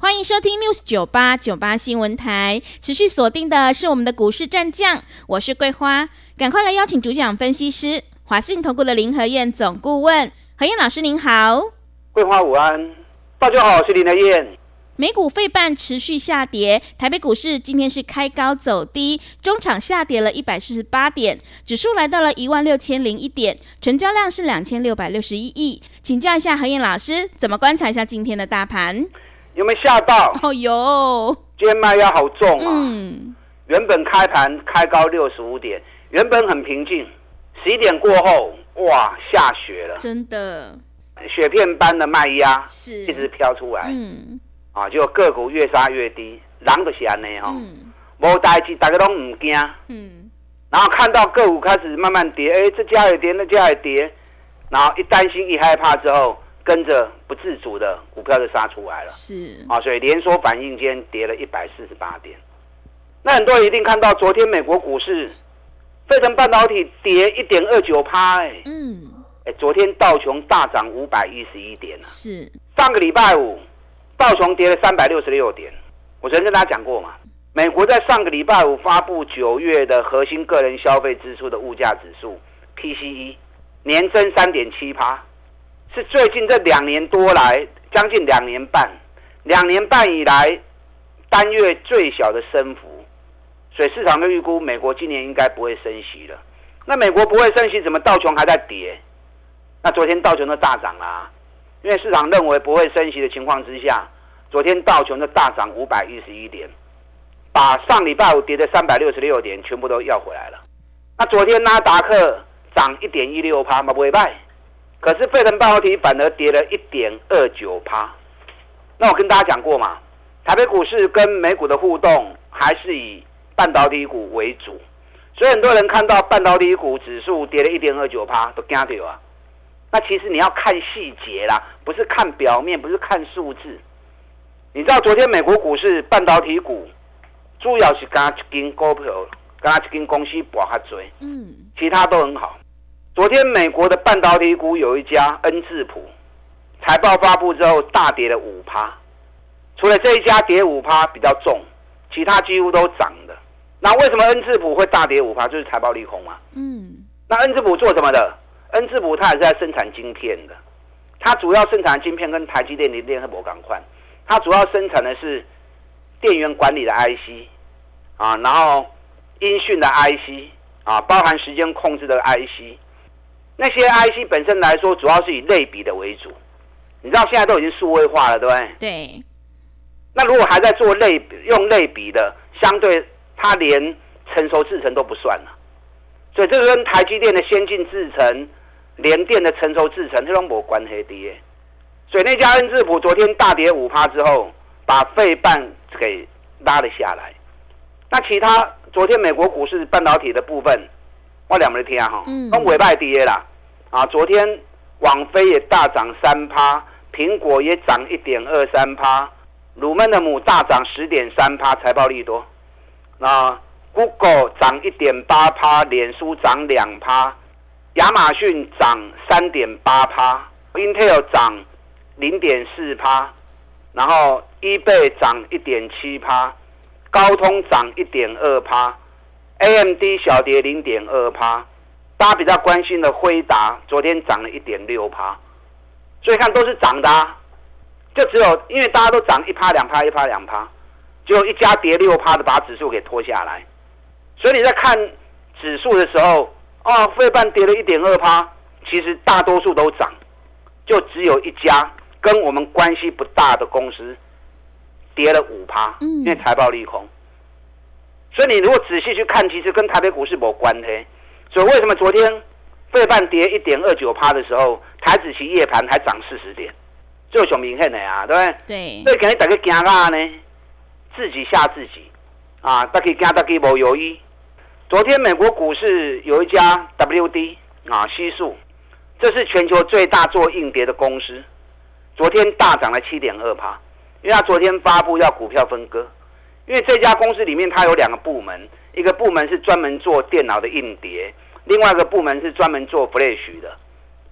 欢迎收听 News 九八九八新闻台，持续锁定的是我们的股市战将，我是桂花，赶快来邀请主讲分析师华信投顾的林和燕总顾问，何燕老师您好，桂花午安，大家好，我是林和燕。美股费半持续下跌，台北股市今天是开高走低，中场下跌了一百四十八点，指数来到了一万六千零一点，成交量是两千六百六十一亿，请教一下何燕老师，怎么观察一下今天的大盘？有没有吓到？哦哟，今天卖压好重啊！嗯，原本开盘开高六十五点，原本很平静，十一点过后，哇，下雪了，真的，雪片般的卖压是。一直飘出来，嗯，啊，就个股越杀越低，人都是安尼哈，嗯，无代志，大家都唔惊，嗯，然后看到个股开始慢慢跌，哎，这家也跌，那家也跌，然后一担心一害怕之后。跟着不自主的股票就杀出来了，是啊，所以连锁反应间跌了一百四十八点。那很多人一定看到昨天美国股市，费城半导体跌一点二九趴，哎，嗯，哎，昨天道琼大涨五百一十一点，是上个礼拜五道琼跌了三百六十六点。我曾经跟大家讲过嘛，美国在上个礼拜五发布九月的核心个人消费支出的物价指数 PCE 年增三点七趴。是最近这两年多来，将近两年半，两年半以来单月最小的升幅，所以市场的预估，美国今年应该不会升息了。那美国不会升息，怎么道琼还在跌？那昨天道琼都大涨啦，因为市场认为不会升息的情况之下，昨天道琼就大涨五百一十一点，把上礼拜五跌的三百六十六点全部都要回来了。那昨天纳达克涨一点一六趴嘛，不会败。可是费城半导体反而跌了一点二九趴，那我跟大家讲过嘛，台北股市跟美股的互动还是以半导体股为主，所以很多人看到半导体股指数跌了一点二九趴都惊掉啊。那其实你要看细节啦，不是看表面，不是看数字。你知道昨天美国股市半导体股主要是加一间股票，加一间公司博较多，嗯，其他都很好。昨天美国的半导体股有一家恩智浦，财报发布之后大跌了五趴，除了这一家跌五趴比较重，其他几乎都涨的。那为什么恩智浦会大跌五趴？就是财报利空嘛。嗯。那恩智浦做什么的？恩智浦它也是在生产晶片的，它主要生产的晶片跟台积电的联合博港宽，它主要生产的是电源管理的 IC 啊，然后音讯的 IC 啊，包含时间控制的 IC。那些 IC 本身来说，主要是以类比的为主。你知道现在都已经数位化了，对不对？对。那如果还在做类用类比的，相对它连成熟制程都不算了。所以这个跟台积电的先进制程、联电的成熟制程，这都没关系的。所以那家恩智浦昨天大跌五趴之后，把费半给拉了下来。那其他昨天美国股市半导体的部分。我两没听哈，跟尾拜跌啦，啊，昨天网飞也大涨三趴，苹果也涨一点二三趴，鲁曼的母大涨十点三趴，财报利多。那 Google 涨一点八趴，脸书涨两趴，亚马逊涨三点八趴，Intel 涨零点四趴，然后 eBay 涨一点七趴，高通涨一点二趴。AMD 小跌零点二趴，大家比较关心的辉达昨天涨了一点六趴，所以看都是涨的，啊，就只有因为大家都涨一趴两趴一趴两趴，只有一家跌六趴的把指数给拖下来，所以你在看指数的时候，哦，费半跌了一点二趴，其实大多数都涨，就只有一家跟我们关系不大的公司跌了五趴，因为财报利空。所以你如果仔细去看，其实跟台北股市没关系。所以为什么昨天费半跌一点二九趴的时候，台子期夜盘还涨四十点，就很明显的呀，对不对？对。所以肯定大家惊啊呢，自己吓自己啊，大家惊大家没有意。昨天美国股市有一家 WD 啊，西数，这是全球最大做硬碟的公司，昨天大涨了七点二趴，因为他昨天发布要股票分割，因为这家公司里面它有两个部门，一个部门是专门做电脑的硬碟，另外一个部门是专门做 Flash 的，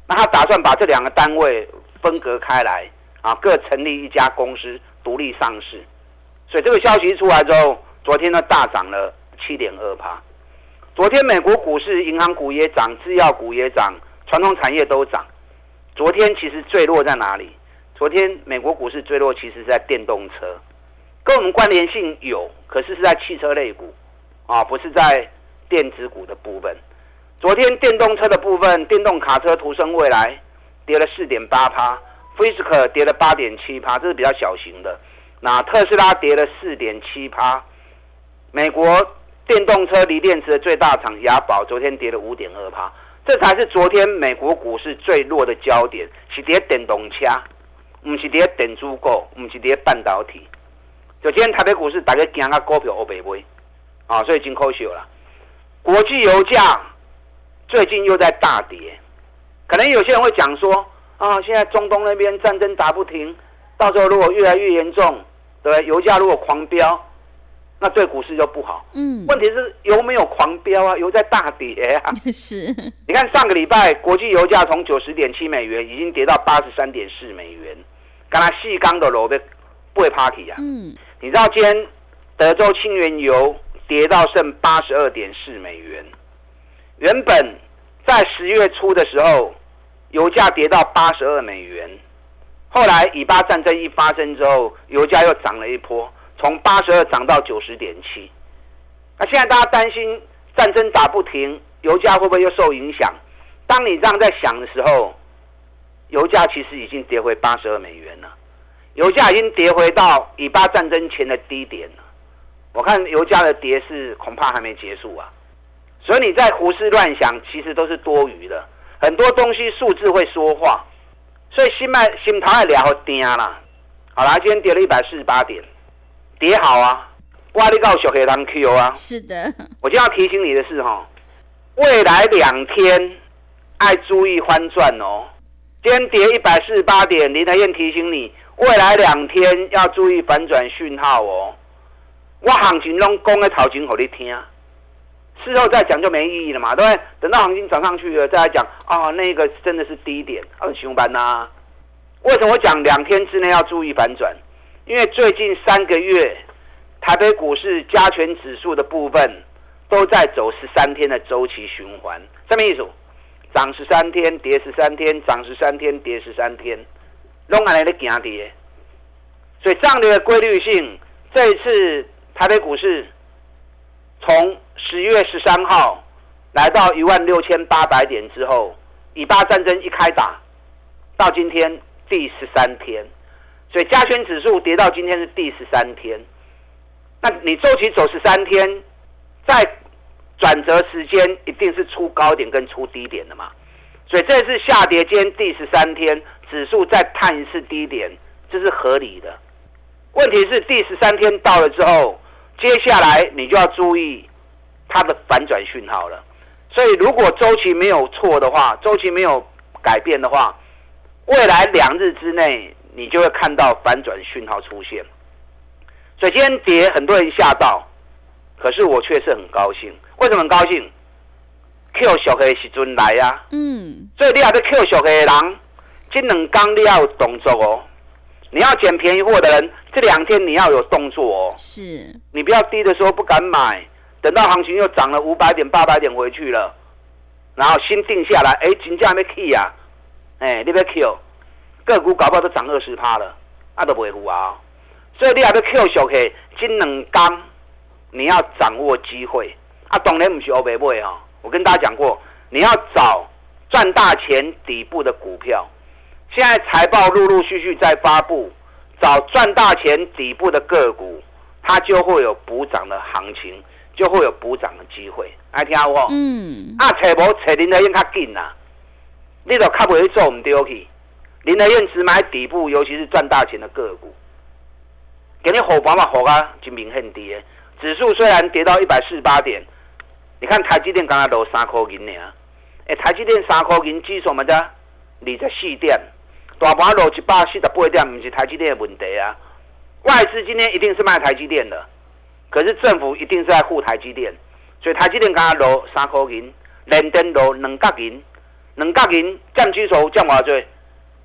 那他打算把这两个单位分隔开来啊，各成立一家公司独立上市，所以这个消息一出来之后，昨天呢大涨了七点二趴。昨天美国股市，银行股也涨，制药股也涨，传统产业都涨。昨天其实坠落在哪里？昨天美国股市坠落，其实是在电动车，跟我们关联性有，可是是在汽车类股，啊，不是在电子股的部分。昨天电动车的部分，电动卡车途胜未来跌了四点八趴 f i s k 跌了八点七趴，这是比较小型的。那特斯拉跌了四点七趴，美国。电动车锂电池的最大厂雅宝昨天跌了五点二趴，这才是昨天美国股市最弱的焦点，是跌电动车，不是跌电子股，不是跌半导体。就今天台北股市大家惊啊，股票欧白买，啊，所以真可惜了。国际油价最近又在大跌，可能有些人会讲说，啊，现在中东那边战争打不停，到时候如果越来越严重，对？油价如果狂飙。那对股市就不好。嗯，问题是油没有狂飙啊，油在大跌啊。是，你看上个礼拜国际油价从九十点七美元已经跌到八十三点四美元，刚才细钢的楼被不会 party 啊。嗯，你知道今天德州轻原油跌到剩八十二点四美元，原本在十月初的时候油价跌到八十二美元，后来以巴战争一发生之后，油价又涨了一波。从八十二涨到九十点七，那现在大家担心战争打不停，油价会不会又受影响？当你这样在想的时候，油价其实已经跌回八十二美元了，油价已经跌回到以巴战争前的低点了。我看油价的跌势恐怕还没结束啊，所以你在胡思乱想，其实都是多余的。很多东西数字会说话，所以心脉心头也聊定啦。好啦，今天跌了一百四十八点。跌好啊，哇！你告小黑当 Q 啊？是的。我就要提醒你的是哈，未来两天爱注意翻转哦。今天跌一百四十八点，林台燕提醒你，未来两天要注意反转讯号哦。我行情中讲的头前给你听，事后再讲就没意义了嘛，对不对？等到行情涨上去了再来讲啊，那个真的是低点，啊，熊班呐。为什么我讲两天之内要注意反转？因为最近三个月，台北股市加权指数的部分都在走十三天的周期循环，什么意思？涨十三天，跌十三天，涨十三天，跌十三天，拢按呢在行跌。所以这样的规律性，这一次台北股市从十月十三号来到一万六千八百点之后，以巴战争一开打，到今天第十三天。所以加权指数跌到今天是第十三天，那你周期走十三天，在转折时间一定是出高点跟出低点的嘛？所以这次下跌今天第十三天，指数再探一次低点，这是合理的。问题是第十三天到了之后，接下来你就要注意它的反转讯号了。所以如果周期没有错的话，周期没有改变的话，未来两日之内。你就会看到反转讯号出现，所以今天跌，很多人吓到，可是我却是很高兴。为什么很高兴？Q 小黑时阵来呀，嗯，所以你要在 Q 小黑的人，这两天你要有动作哦。你要捡便宜货的人，这两天你要有动作哦。是，你不要低的时候不敢买，等到行情又涨了五百点、八百点回去了，然后心定下来，哎，金价没 key 呀，哎，你别 Q。个股搞不好都涨二十趴了，啊都不会糊啊！所以你还要 Q 小 K，金能刚，你要掌握机会啊！当然不是欧白买啊！我跟大家讲过，你要找赚大钱底部的股票。现在财报陆陆续续在发布，找赚大钱底部的个股，它就会有补涨的行情，就会有补涨的机会。爱听我？嗯。啊，找无找林德燕较紧呐，你都较不会做唔对去。林德燕只买底部，尤其是赚大钱的个股，给你火把嘛火啊，就明显跌。指数虽然跌到一百四十八点，你看台积电刚刚落三块银呢，哎，台积电三块银指数嘛的二十四点，大盘落一百四十八点，不是台积电的问题啊。外资今天一定是卖台积电的，可是政府一定是在护台积电，所以台积电刚刚落三块银，连电落两角银，两角银占指数占偌济？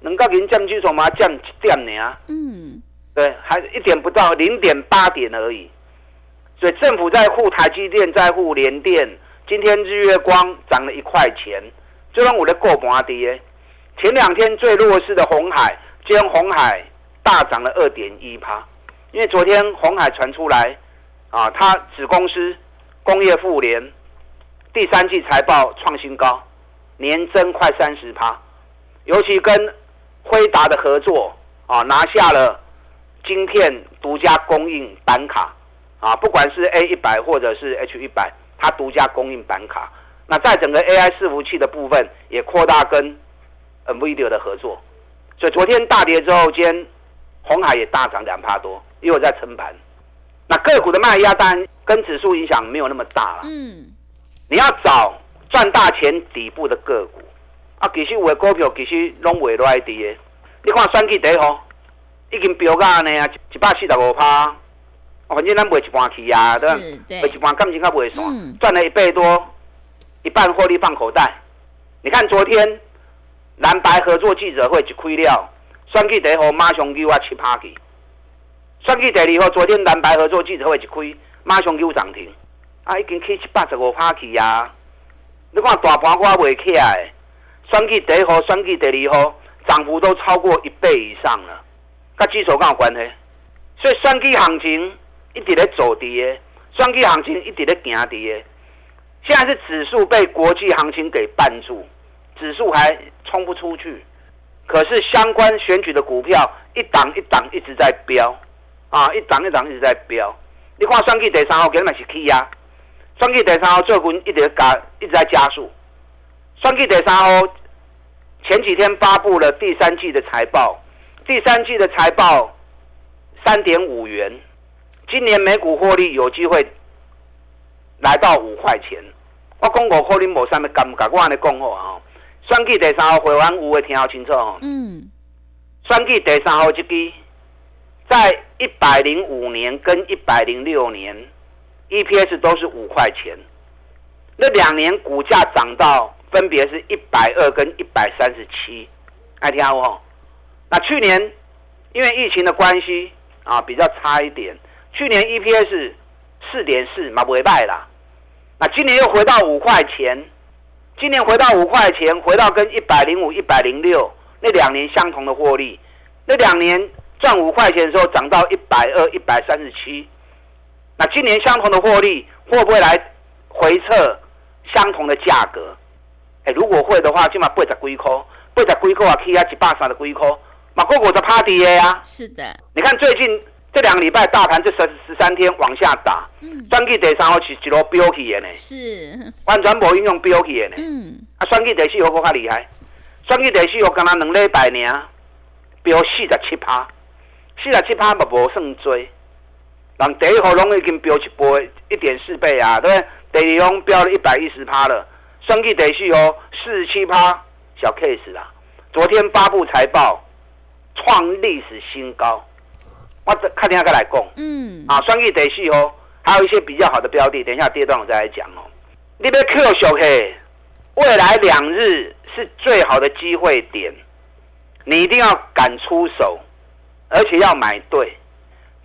两角银占指数嘛占一点呢？嗯，对，还一点不到，零点八点而已。所以政府在护台积电，在护联电。今天日月光涨了一块钱，就让我的过盘跌。前两天最弱势的红海，今天鸿海大涨了二点一趴。因为昨天红海传出来，啊，它子公司工业富联第三季财报创新高，年增快三十趴。尤其跟辉达的合作，啊，拿下了晶片独家供应板卡。啊，不管是 A 一百或者是 H 一百，它独家供应板卡。那在整个 AI 伺服器的部分，也扩大跟 NVIDIA 的合作。所以昨天大跌之后，今天红海也大涨两帕多，又在撑盘。那个股的卖压当然跟指数影响没有那么大了。嗯，你要找赚大钱底部的个股啊，其实有的股票其实拢未落来跌。你看选举第一号已经飙到安尼啊，一百四十五趴。反正咱卖一半去呀，对吧？卖一半感情较袂爽，赚了一倍多，一半获利放口袋。你看昨天蓝白合作记者会一开了，选举第一号马上给我七趴去。选举第二号，昨天蓝白合作记者会一开，马上给我涨停，啊，已经去七八十五趴去呀。你看大盘我未起来，选举第一号、选举第二号涨幅都超过一倍以上了，跟指数有关系。所以选举行情。一直在走跌，双 K 行情一直在行跌。现在是指数被国际行情给绊住，指数还冲不出去。可是相关选举的股票一档一档一直在飙，啊，一档一档一直在飙。你看双 K 第三号根本是起压，双 K 第三号最近一直加，一直在加速。双 K 第三号前几天发布了第三季的财报，第三季的财报三点五元。今年每股获利有机会来到五块钱。我讲过获利无啥物感觉，我安尼讲好啊。选举第三号会员有会听好清楚哦。嗯。选举第三号这支，在一百零五年跟一百零六年，EPS 都是五块钱。那两年股价涨到分别是一百二跟一百三十七，爱听好哦。那去年因为疫情的关系啊，比较差一点。去年 EPS 四点四，嘛不会败啦。那今年又回到五块钱，今年回到五块钱，回到跟一百零五、一百零六那两年相同的获利。那两年赚五块钱的时候，涨到一百二、一百三十七。那今年相同的获利，会不会来回测相同的价格？哎，如果会的话，起码八十几块，八十几块啊，起啊一百三十几块，嘛个个在趴跌呀。是的，你看最近。这两个礼拜大盘这十十三天往下打，选举第三号是一路飙起的呢，是完全无应用飙起的呢。嗯，啊，选举第四号更加厉害，选举第四号刚刚两礼拜呢，飙四十七趴，四十七趴嘛无算多，人第一号拢已经飙一倍，一点四倍啊，对不对？第二号飙了一百一十趴了，选举第四号四十七趴，小 case 啦。昨天发布财报，创历史新高。我这看下再来讲，嗯，啊，双亿得息哦，还有一些比较好的标的，等一下第二段我再来讲哦。你别 Q 小 K，未来两日是最好的机会点，你一定要敢出手，而且要买对，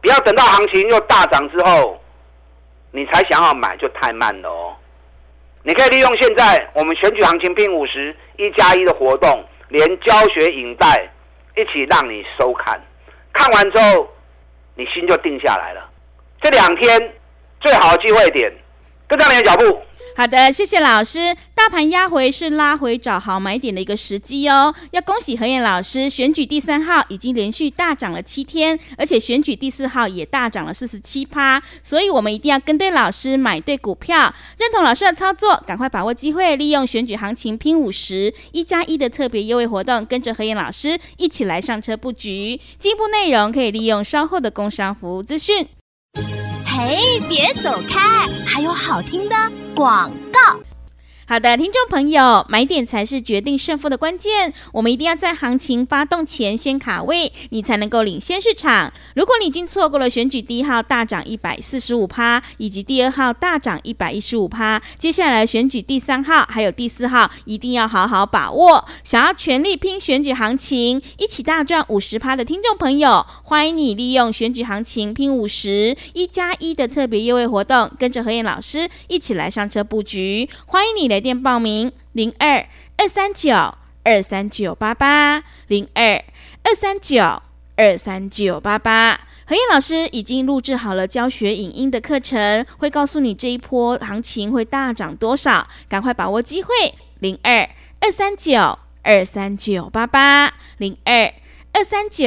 不要等到行情又大涨之后，你才想要买就太慢了哦。你可以利用现在我们选举行情拼五十一加一的活动，连教学影带一起让你收看，看完之后。你心就定下来了。这两天最好的机会点，跟上你的脚步。好的，谢谢老师。大盘压回是拉回找好买点的一个时机哦。要恭喜何燕老师，选举第三号已经连续大涨了七天，而且选举第四号也大涨了四十七趴。所以我们一定要跟对老师，买对股票，认同老师的操作，赶快把握机会，利用选举行情拼五十一加一的特别优惠活动，跟着何燕老师一起来上车布局。进一步内容可以利用稍后的工商服务资讯。嘿，别走开，还有好听的。广告。好的，听众朋友，买点才是决定胜负的关键。我们一定要在行情发动前先卡位，你才能够领先市场。如果你已经错过了选举第一号大涨一百四十五趴，以及第二号大涨一百一十五趴，接下来选举第三号还有第四号，一定要好好把握。想要全力拼选举行情，一起大赚五十趴的听众朋友，欢迎你利用选举行情拼五十一加一的特别优惠活动，跟着何燕老师一起来上车布局。欢迎你来电报名零二二三九二三九八八零二二三九二三九八八。何燕老师已经录制好了教学影音的课程，会告诉你这一波行情会大涨多少，赶快把握机会零二二三九二三九八八零二二三九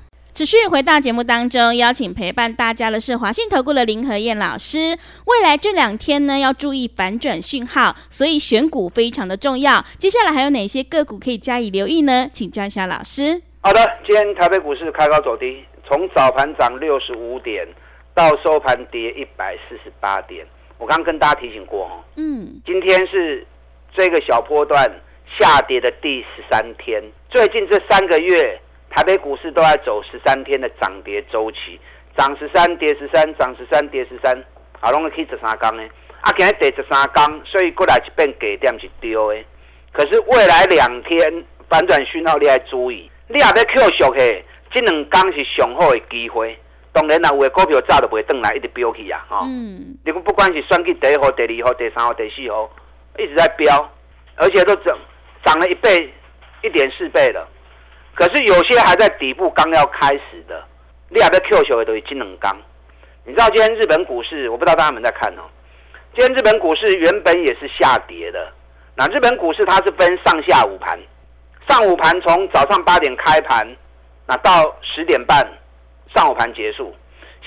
持续回到节目当中，邀请陪伴大家的是华信投顾的林和燕老师。未来这两天呢，要注意反转讯号，所以选股非常的重要。接下来还有哪些个股可以加以留意呢？请教一下老师。好的，今天台北股市开高走低，从早盘涨六十五点到收盘跌一百四十八点。我刚刚跟大家提醒过哦，嗯，今天是这个小波段下跌的第十三天。最近这三个月。台北股市都在走十三天的涨跌周期，涨十三跌十三，涨十三跌十三，啊，拢可以十三天呢。啊，今日跌十三天，所以过来一遍给点是对的。可是未来两天反转讯号你要注意，你也要扣熟嘿，这两天是上好的机会。当然啦，有的股票早就不会转来，一直飙起啊，哈。嗯。你不管是选去第一号、第二号、第三号、第四号，一直在飙，而且都涨涨了一倍、一点四倍了。可是有些还在底部刚要开始的，你还在 Q 球的都是金能钢。你知道今天日本股市，我不知道大家们在看哦。今天日本股市原本也是下跌的。那日本股市它是分上下午盘，上午盘从早上八点开盘，那到十点半上午盘结束，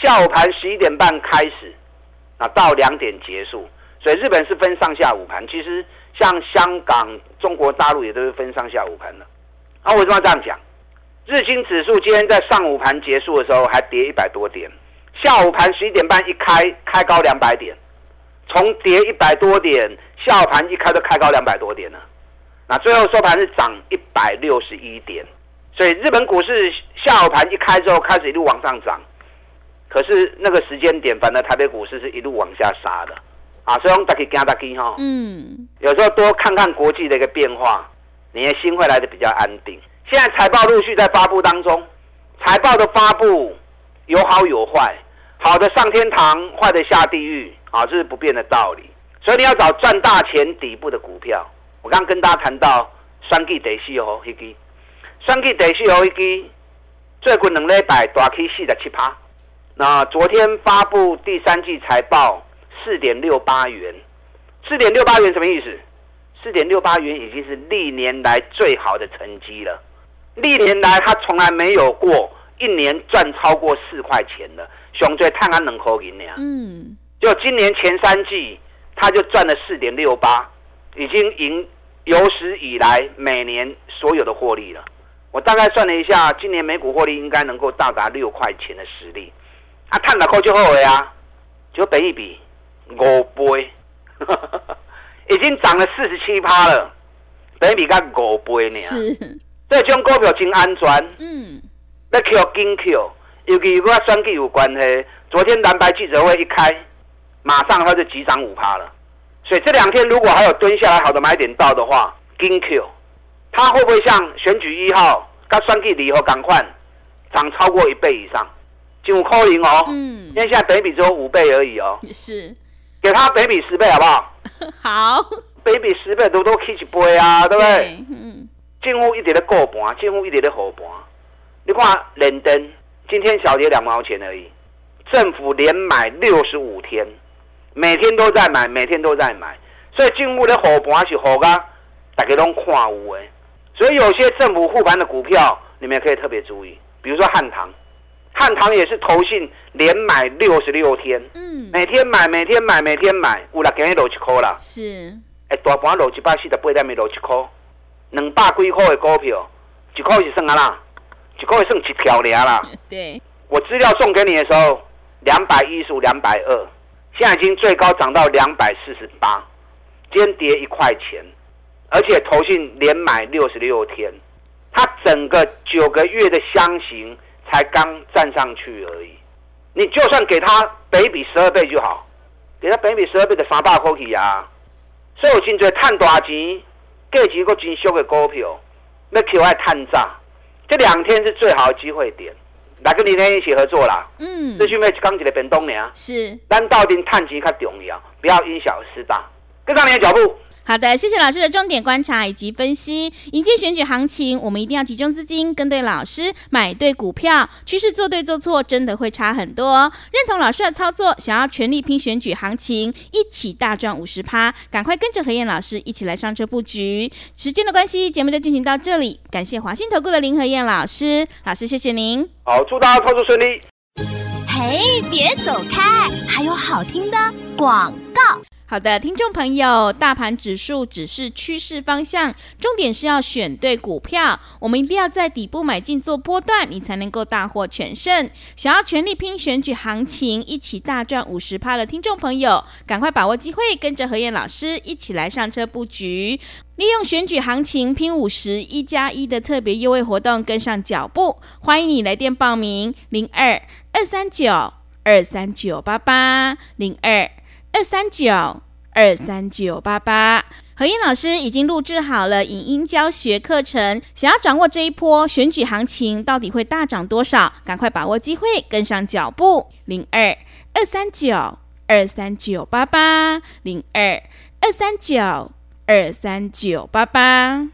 下午盘十一点半开始，那到两点结束。所以日本是分上下午盘。其实像香港、中国大陆也都是分上下午盘的。那、啊、为什么要这样讲？日经指数今天在上午盘结束的时候还跌一百多点，下午盘十一点半一开开高两百点，从跌一百多点，下午盘一开就开高两百多点了。那最后收盘是涨一百六十一点，所以日本股市下午盘一开之后开始一路往上涨，可是那个时间点，反正台北股市是一路往下杀的啊。所以我们大家加大家哈，嗯，有时候多看看国际的一个变化。你的心会来的比较安定。现在财报陆续在发布当中，财报的发布有好有坏，好的上天堂，坏的下地狱啊，这是不变的道理。所以你要找赚大钱底部的股票。我刚刚跟大家谈到双 G 得西哦，一支双 G 得西哦，一支最近两礼拜大 K 四十七趴。那昨天发布第三季财报四点六八元，四点六八元什么意思？四点六八元已经是历年来最好的成绩了，历年来他从来没有过一年赚超过四块钱的，熊最探安能扣银两。嗯，就今年前三季他就赚了四点六八，已经赢有史以来每年所有的获利了。我大概算了一下，今年每股获利应该能够到达六块钱的实力。啊，探哪扣就后悔啊，就本一比五倍。已经涨了四十七趴了，等于比较五倍呢。是，这种股票真安全。嗯，要 Q 金 Q，尤其跟选举有关系。昨天蓝白记者会一开，马上它就急涨五趴了。所以这两天如果还有蹲下来好的买点到的话，金 Q，它会不会像选举一号跟选举二号赶快涨超过一倍以上？就扣零哦。嗯，因为现在等于比只有五倍而已哦。是。给它北比十倍好不好？好，北比十倍都都起一倍啊，对不对？嗯。近乎一点的过盘，近乎一点的后盘。你看连登今天小跌两毛钱而已，政府连买六十五天，每天都在买，每天都在买，所以政府的后盘是好噶，大家都看有诶。所以有些政府护盘的股票，你们也可以特别注意，比如说汉唐，汉唐也是投信连买六十六天，嗯，每天买，每天买，每天买，有啦，今日落一块啦，是，哎，大盘落一百四十八点，没落一块，两百几块的股票，一块是算啊啦，一块算一条了啦。对，我资料送给你的时候，两百一十五，两百二，现在已经最高涨到两百四十八，今天跌一块钱，而且投信连买六十六天，它整个九个月的箱型。才刚站上去而已，你就算给他北比十二倍就好，给他北比十二倍的三百块去啊！所以我现在赚大钱，价钱个真俗的股票，那 Q 爱探炸，这两天是最好的机会点，来跟你天一起合作啦。嗯，这是没刚起的变动呢。是，但到底探钱较重要，不要因小失大，跟上你的脚步。好的，谢谢老师的重点观察以及分析。迎接选举行情，我们一定要集中资金，跟对老师，买对股票。趋势做对做错，真的会差很多。认同老师的操作，想要全力拼选举行情，一起大赚五十趴，赶快跟着何燕老师一起来上车布局。时间的关系，节目就进行到这里。感谢华信投顾的林何燕老师，老师谢谢您。好，祝大家操作顺利。嘿，别走开，还有好听的广告。好的，听众朋友，大盘指数只是趋势方向，重点是要选对股票。我们一定要在底部买进做波段，你才能够大获全胜。想要全力拼选举行情，一起大赚五十趴的听众朋友，赶快把握机会，跟着何燕老师一起来上车布局，利用选举行情拼五十一加一的特别优惠活动，跟上脚步。欢迎你来电报名：零二二三九二三九八八零二。二三九二三九八八，何燕老师已经录制好了影音教学课程。想要掌握这一波选举行情到底会大涨多少，赶快把握机会，跟上脚步。零二二三九二三九八八，零二二三九二三九八八。